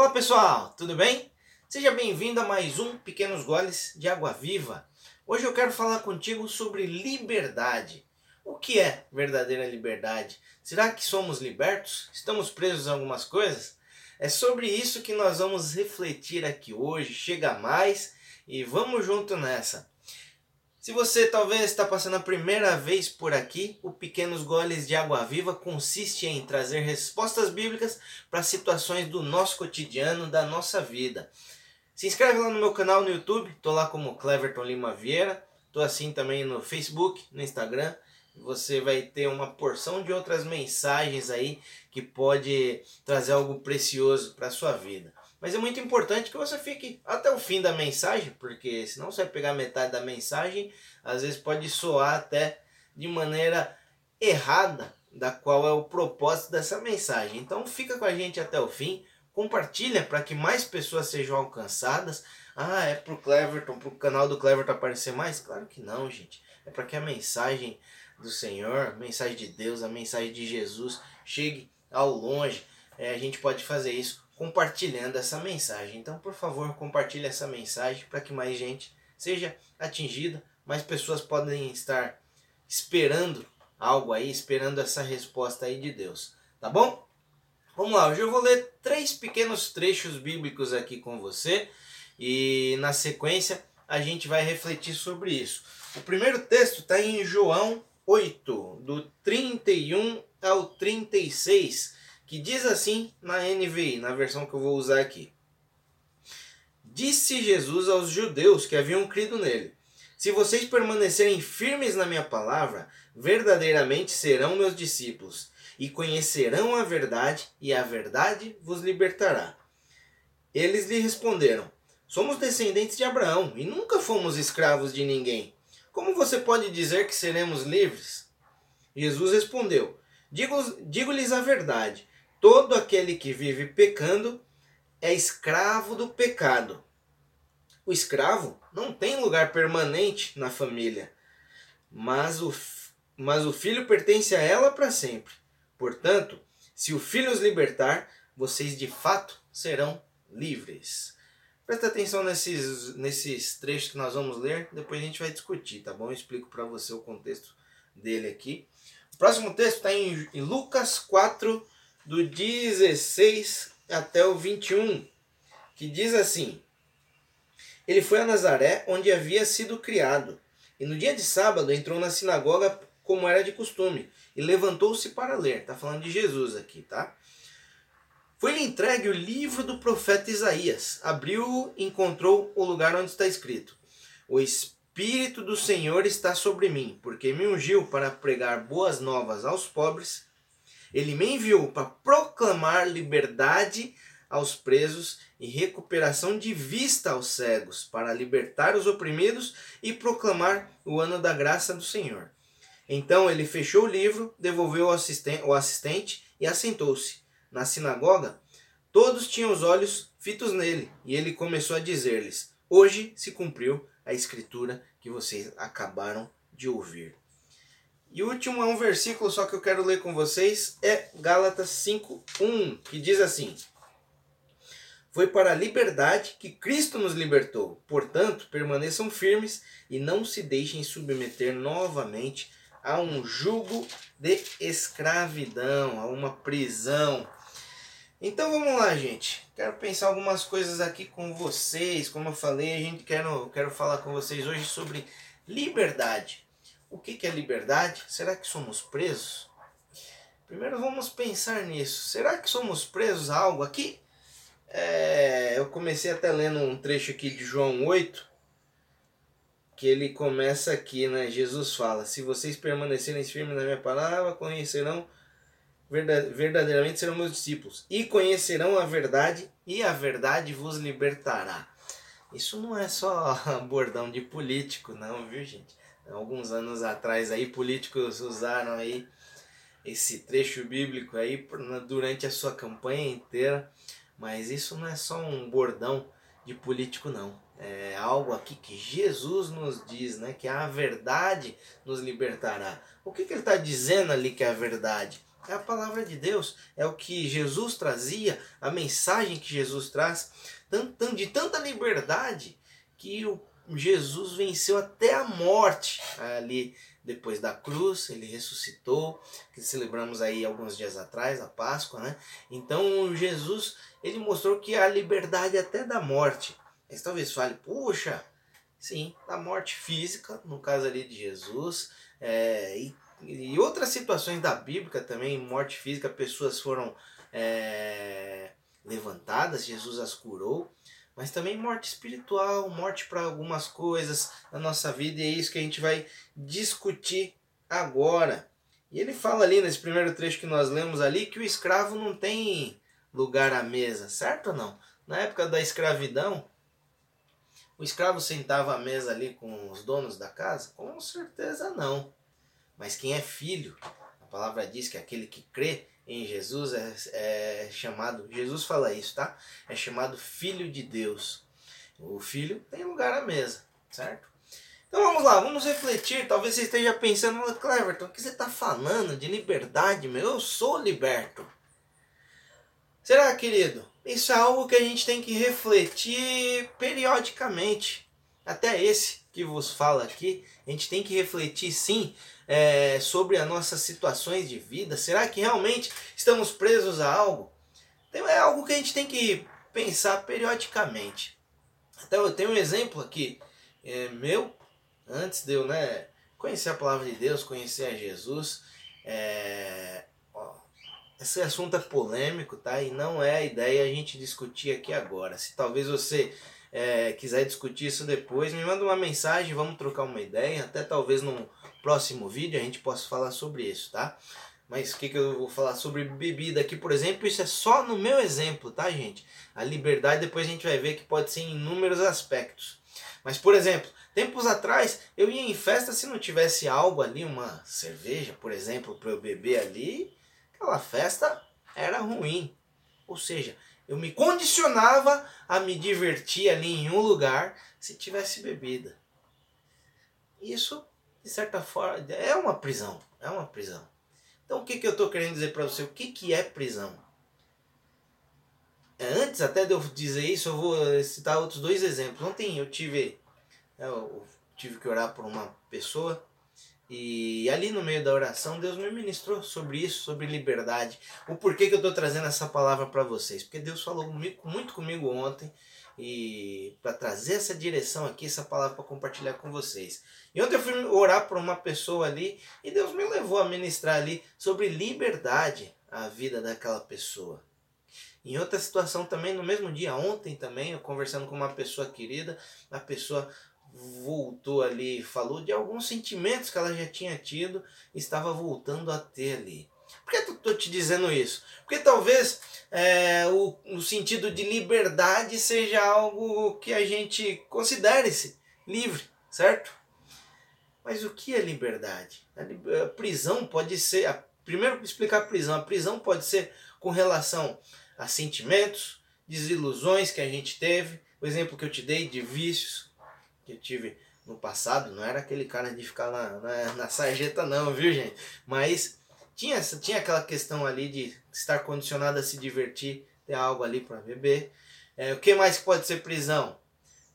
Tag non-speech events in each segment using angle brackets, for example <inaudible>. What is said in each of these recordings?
Olá pessoal, tudo bem? Seja bem-vindo a mais um Pequenos Goles de Água Viva. Hoje eu quero falar contigo sobre liberdade. O que é verdadeira liberdade? Será que somos libertos? Estamos presos a algumas coisas? É sobre isso que nós vamos refletir aqui hoje. Chega mais e vamos junto nessa. Se você talvez está passando a primeira vez por aqui, o Pequenos Goles de Água Viva consiste em trazer respostas bíblicas para situações do nosso cotidiano, da nossa vida. Se inscreve lá no meu canal no YouTube, tô lá como Cleverton Lima Vieira, tô assim também no Facebook, no Instagram. Você vai ter uma porção de outras mensagens aí que pode trazer algo precioso para sua vida. Mas é muito importante que você fique até o fim da mensagem, porque senão você vai pegar metade da mensagem, às vezes pode soar até de maneira errada da qual é o propósito dessa mensagem. Então fica com a gente até o fim, compartilha para que mais pessoas sejam alcançadas. Ah, é pro Cleverton, pro canal do Cleverton aparecer mais? Claro que não, gente. É para que a mensagem do Senhor, a mensagem de Deus, a mensagem de Jesus chegue ao longe. É, a gente pode fazer isso compartilhando essa mensagem. Então, por favor, compartilhe essa mensagem para que mais gente seja atingida, mais pessoas podem estar esperando algo aí, esperando essa resposta aí de Deus. Tá bom? Vamos lá, hoje eu vou ler três pequenos trechos bíblicos aqui com você e na sequência a gente vai refletir sobre isso. O primeiro texto está em João 8, do 31 ao 36 que diz assim na NVI, na versão que eu vou usar aqui. Disse Jesus aos judeus que haviam crido nele: Se vocês permanecerem firmes na minha palavra, verdadeiramente serão meus discípulos, e conhecerão a verdade, e a verdade vos libertará. Eles lhe responderam: Somos descendentes de Abraão e nunca fomos escravos de ninguém. Como você pode dizer que seremos livres? Jesus respondeu: Digo-lhes a verdade. Todo aquele que vive pecando é escravo do pecado. O escravo não tem lugar permanente na família, mas o, mas o filho pertence a ela para sempre. Portanto, se o filho os libertar, vocês de fato serão livres. Presta atenção nesses, nesses trechos que nós vamos ler, depois a gente vai discutir, tá bom? Eu explico para você o contexto dele aqui. O próximo texto está em, em Lucas 4, do 16 até o 21, que diz assim: Ele foi a Nazaré, onde havia sido criado, e no dia de sábado entrou na sinagoga como era de costume, e levantou-se para ler. Está falando de Jesus aqui, tá? Foi-lhe entregue o livro do profeta Isaías. Abriu e encontrou o lugar onde está escrito: O Espírito do Senhor está sobre mim, porque me ungiu para pregar boas novas aos pobres ele me enviou para proclamar liberdade aos presos e recuperação de vista aos cegos, para libertar os oprimidos e proclamar o ano da graça do Senhor. Então ele fechou o livro, devolveu o assistente, o assistente e assentou-se. Na sinagoga, todos tinham os olhos fitos nele, e ele começou a dizer-lhes: Hoje se cumpriu a escritura que vocês acabaram de ouvir. E o último é um versículo só que eu quero ler com vocês, é Gálatas 5:1, que diz assim: Foi para a liberdade que Cristo nos libertou. Portanto, permaneçam firmes e não se deixem submeter novamente a um jugo de escravidão, a uma prisão. Então vamos lá, gente. Quero pensar algumas coisas aqui com vocês. Como eu falei, a gente quero, quero falar com vocês hoje sobre liberdade. O que é liberdade? Será que somos presos? Primeiro vamos pensar nisso. Será que somos presos a algo aqui? É, eu comecei até lendo um trecho aqui de João 8, que ele começa aqui, né? Jesus fala: Se vocês permanecerem firmes na minha palavra, conhecerão verdadeiramente serão meus discípulos e conhecerão a verdade e a verdade vos libertará. Isso não é só <laughs> bordão de político, não, viu, gente? Alguns anos atrás aí políticos usaram aí esse trecho bíblico aí durante a sua campanha inteira, mas isso não é só um bordão de político não. É algo aqui que Jesus nos diz, né? Que a verdade nos libertará. O que, que ele está dizendo ali que é a verdade? É a palavra de Deus, é o que Jesus trazia, a mensagem que Jesus traz, de tanta liberdade que o Jesus venceu até a morte ali depois da cruz, ele ressuscitou, que celebramos aí alguns dias atrás, a Páscoa, né? Então Jesus, ele mostrou que há liberdade até da morte. Mas talvez fale, puxa, sim, da morte física, no caso ali de Jesus, é, e, e, outras situações da Bíblia também, morte física, pessoas foram é, levantadas, Jesus as curou mas também morte espiritual, morte para algumas coisas na nossa vida, e é isso que a gente vai discutir agora. E ele fala ali nesse primeiro trecho que nós lemos ali que o escravo não tem lugar à mesa, certo ou não? Na época da escravidão, o escravo sentava à mesa ali com os donos da casa? Com certeza não. Mas quem é filho, a palavra diz que aquele que crê em Jesus é, é chamado, Jesus fala isso, tá? É chamado Filho de Deus. O filho tem lugar à mesa, certo? Então vamos lá, vamos refletir. Talvez você esteja pensando, Cleverton, o que você está falando de liberdade, meu? Eu sou liberto. Será, querido? Isso é algo que a gente tem que refletir periodicamente. Até esse que vos fala aqui, a gente tem que refletir sim é, sobre as nossas situações de vida? Será que realmente estamos presos a algo? É algo que a gente tem que pensar periodicamente. Então eu tenho um exemplo aqui é, meu, antes de eu né, conhecer a palavra de Deus, conhecer a Jesus. É, ó, esse assunto é polêmico, tá? E não é a ideia a gente discutir aqui agora. Se talvez você é, quiser discutir isso depois, me manda uma mensagem, vamos trocar uma ideia. Até talvez num próximo vídeo a gente possa falar sobre isso, tá? Mas o que, que eu vou falar sobre bebida aqui, por exemplo? Isso é só no meu exemplo, tá, gente? A liberdade depois a gente vai ver que pode ser em inúmeros aspectos. Mas, por exemplo, tempos atrás eu ia em festa se não tivesse algo ali, uma cerveja, por exemplo, para eu beber ali, aquela festa era ruim. Ou seja, eu me condicionava a me divertir ali em um lugar se tivesse bebida. Isso, de certa forma, é uma prisão. É uma prisão. Então o que, que eu estou querendo dizer para você? O que, que é prisão? É, antes até de eu dizer isso, eu vou citar outros dois exemplos. Ontem eu tive, eu tive que orar por uma pessoa e ali no meio da oração, Deus me ministrou sobre isso, sobre liberdade. O porquê que eu estou trazendo essa palavra para vocês? Porque Deus falou muito comigo ontem e para trazer essa direção aqui, essa palavra para compartilhar com vocês. E ontem eu fui orar por uma pessoa ali e Deus me levou a ministrar ali sobre liberdade a vida daquela pessoa. Em outra situação também, no mesmo dia, ontem também, eu conversando com uma pessoa querida, a pessoa voltou ali, falou de alguns sentimentos que ela já tinha tido, estava voltando a ter ali. Por que eu estou te dizendo isso? Porque talvez é, o, o sentido de liberdade seja algo que a gente considere-se livre, certo? Mas o que é liberdade? A, prisão pode ser. A, primeiro, explicar a prisão. A prisão pode ser com relação a sentimentos, desilusões que a gente teve. O exemplo que eu te dei de vícios, que eu tive no passado, não era aquele cara de ficar na, na, na sarjeta não, viu gente? Mas tinha, tinha aquela questão ali de estar condicionado a se divertir, ter algo ali para beber. É, o que mais pode ser prisão?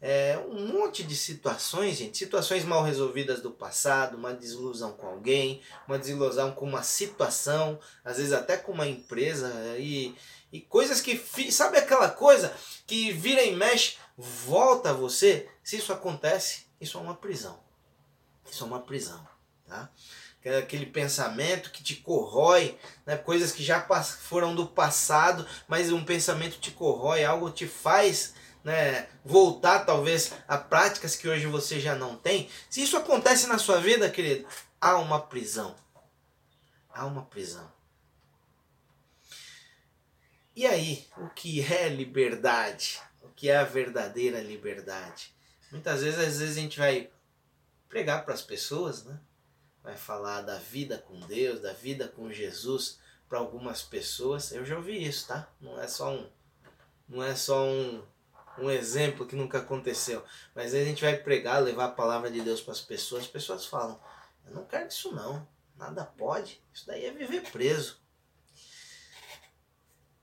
É, um monte de situações, gente, situações mal resolvidas do passado, uma desilusão com alguém, uma desilusão com uma situação, às vezes até com uma empresa e, e coisas que, sabe aquela coisa que vira e mexe, volta a você, se isso acontece, isso é uma prisão. Isso é uma prisão, tá? É aquele pensamento que te corrói, né? coisas que já foram do passado, mas um pensamento te corrói, algo te faz né, voltar talvez a práticas que hoje você já não tem. Se isso acontece na sua vida, querido, há uma prisão. Há uma prisão. E aí, o que é liberdade? O que é a verdadeira liberdade? Muitas vezes, às vezes a gente vai pregar para as pessoas, né? Vai falar da vida com Deus, da vida com Jesus para algumas pessoas. Eu já ouvi isso, tá? Não é só um não é só um, um exemplo que nunca aconteceu, mas aí a gente vai pregar, levar a palavra de Deus para as pessoas. As pessoas falam: "Eu não quero isso não. Nada pode. Isso daí é viver preso.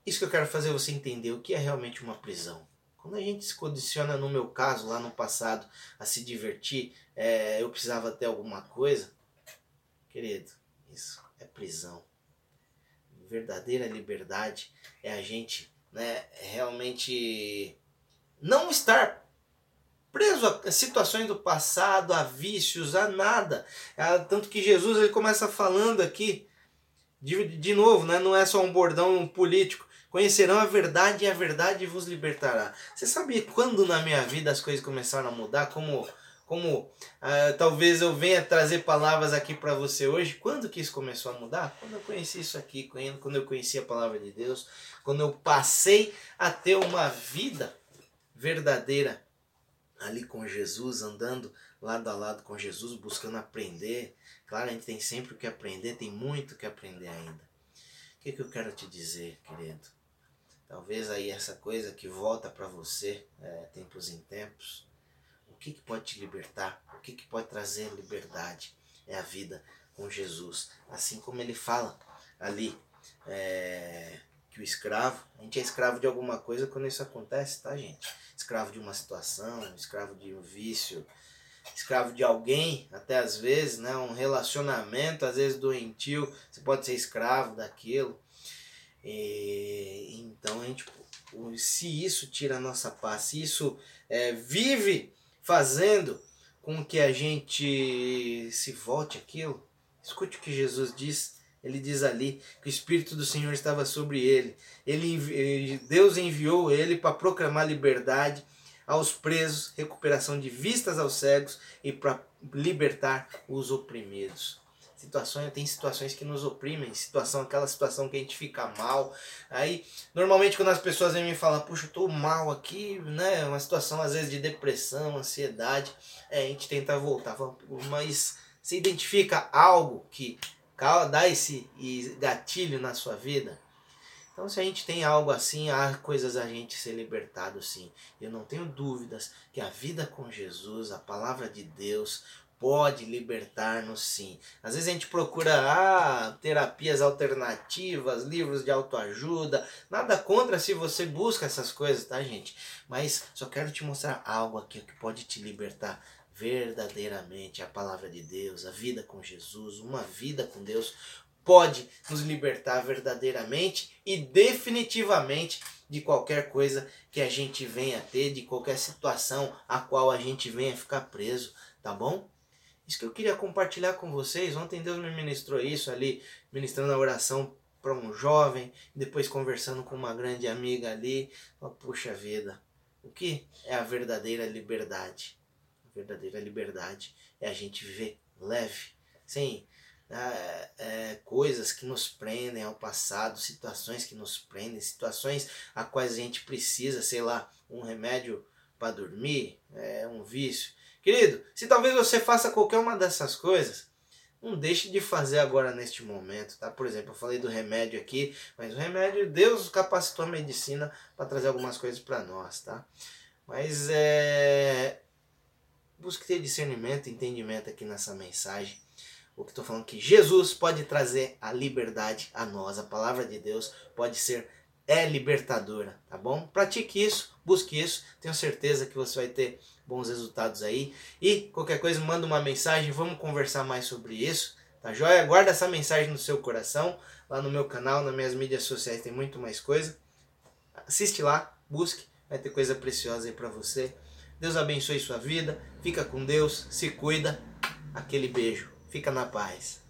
isso que eu quero fazer você entender o que é realmente uma prisão. Quando a gente se condiciona, no meu caso, lá no passado, a se divertir, é, eu precisava ter alguma coisa, querido, isso é prisão. Verdadeira liberdade é a gente né, realmente não estar preso a situações do passado, a vícios, a nada. É, tanto que Jesus ele começa falando aqui, de, de novo, né, não é só um bordão político. Conhecerão a verdade e a verdade vos libertará. Você sabia quando na minha vida as coisas começaram a mudar? Como, como uh, talvez eu venha trazer palavras aqui para você hoje. Quando que isso começou a mudar? Quando eu conheci isso aqui, quando eu conheci a palavra de Deus, quando eu passei a ter uma vida verdadeira ali com Jesus, andando lado a lado com Jesus, buscando aprender. Claro, a gente tem sempre o que aprender, tem muito o que aprender ainda. O que, que eu quero te dizer, querido? Talvez aí essa coisa que volta para você é, tempos em tempos. O que, que pode te libertar? O que, que pode trazer liberdade? É a vida com Jesus. Assim como ele fala ali é, que o escravo, a gente é escravo de alguma coisa quando isso acontece, tá, gente? Escravo de uma situação, escravo de um vício, escravo de alguém, até às vezes, né? Um relacionamento, às vezes doentio, você pode ser escravo daquilo. E, então a gente, se isso tira a nossa paz, se isso é, vive fazendo com que a gente se volte aquilo, escute o que Jesus diz. Ele diz ali que o Espírito do Senhor estava sobre ele. ele Deus enviou ele para proclamar liberdade aos presos, recuperação de vistas aos cegos e para libertar os oprimidos situações, tem situações que nos oprimem, situação, aquela situação que a gente fica mal. Aí, normalmente quando as pessoas vêm me falar, puxa, eu tô mal aqui, né? Uma situação às vezes de depressão, ansiedade, é, a gente tenta voltar, mas você identifica algo que dá esse gatilho na sua vida? Então, se a gente tem algo assim, há coisas a gente ser libertado sim. Eu não tenho dúvidas que a vida com Jesus, a palavra de Deus, pode libertar-nos sim. Às vezes a gente procura ah, terapias alternativas, livros de autoajuda, nada contra se você busca essas coisas, tá, gente? Mas só quero te mostrar algo aqui que pode te libertar verdadeiramente. A palavra de Deus, a vida com Jesus, uma vida com Deus pode nos libertar verdadeiramente e definitivamente de qualquer coisa que a gente venha ter, de qualquer situação a qual a gente venha ficar preso, tá bom? Isso que eu queria compartilhar com vocês. Ontem Deus me ministrou isso ali, ministrando a oração para um jovem, depois conversando com uma grande amiga ali. Puxa vida, o que é a verdadeira liberdade? A verdadeira liberdade é a gente viver leve, sem é, é, coisas que nos prendem ao passado, situações que nos prendem, situações a quais a gente precisa, sei lá, um remédio para dormir, é, um vício. Querido, se talvez você faça qualquer uma dessas coisas, não deixe de fazer agora neste momento, tá? Por exemplo, eu falei do remédio aqui, mas o remédio, Deus capacitou a medicina para trazer algumas coisas para nós, tá? Mas é. Busque ter discernimento entendimento aqui nessa mensagem. O que estou falando que Jesus pode trazer a liberdade a nós. A palavra de Deus pode ser é libertadora, tá bom? Pratique isso, busque isso, tenho certeza que você vai ter bons resultados aí. E qualquer coisa, manda uma mensagem, vamos conversar mais sobre isso, tá joia? Guarda essa mensagem no seu coração, lá no meu canal, nas minhas mídias sociais tem muito mais coisa. Assiste lá, busque, vai ter coisa preciosa aí para você. Deus abençoe sua vida, fica com Deus, se cuida. Aquele beijo, fica na paz.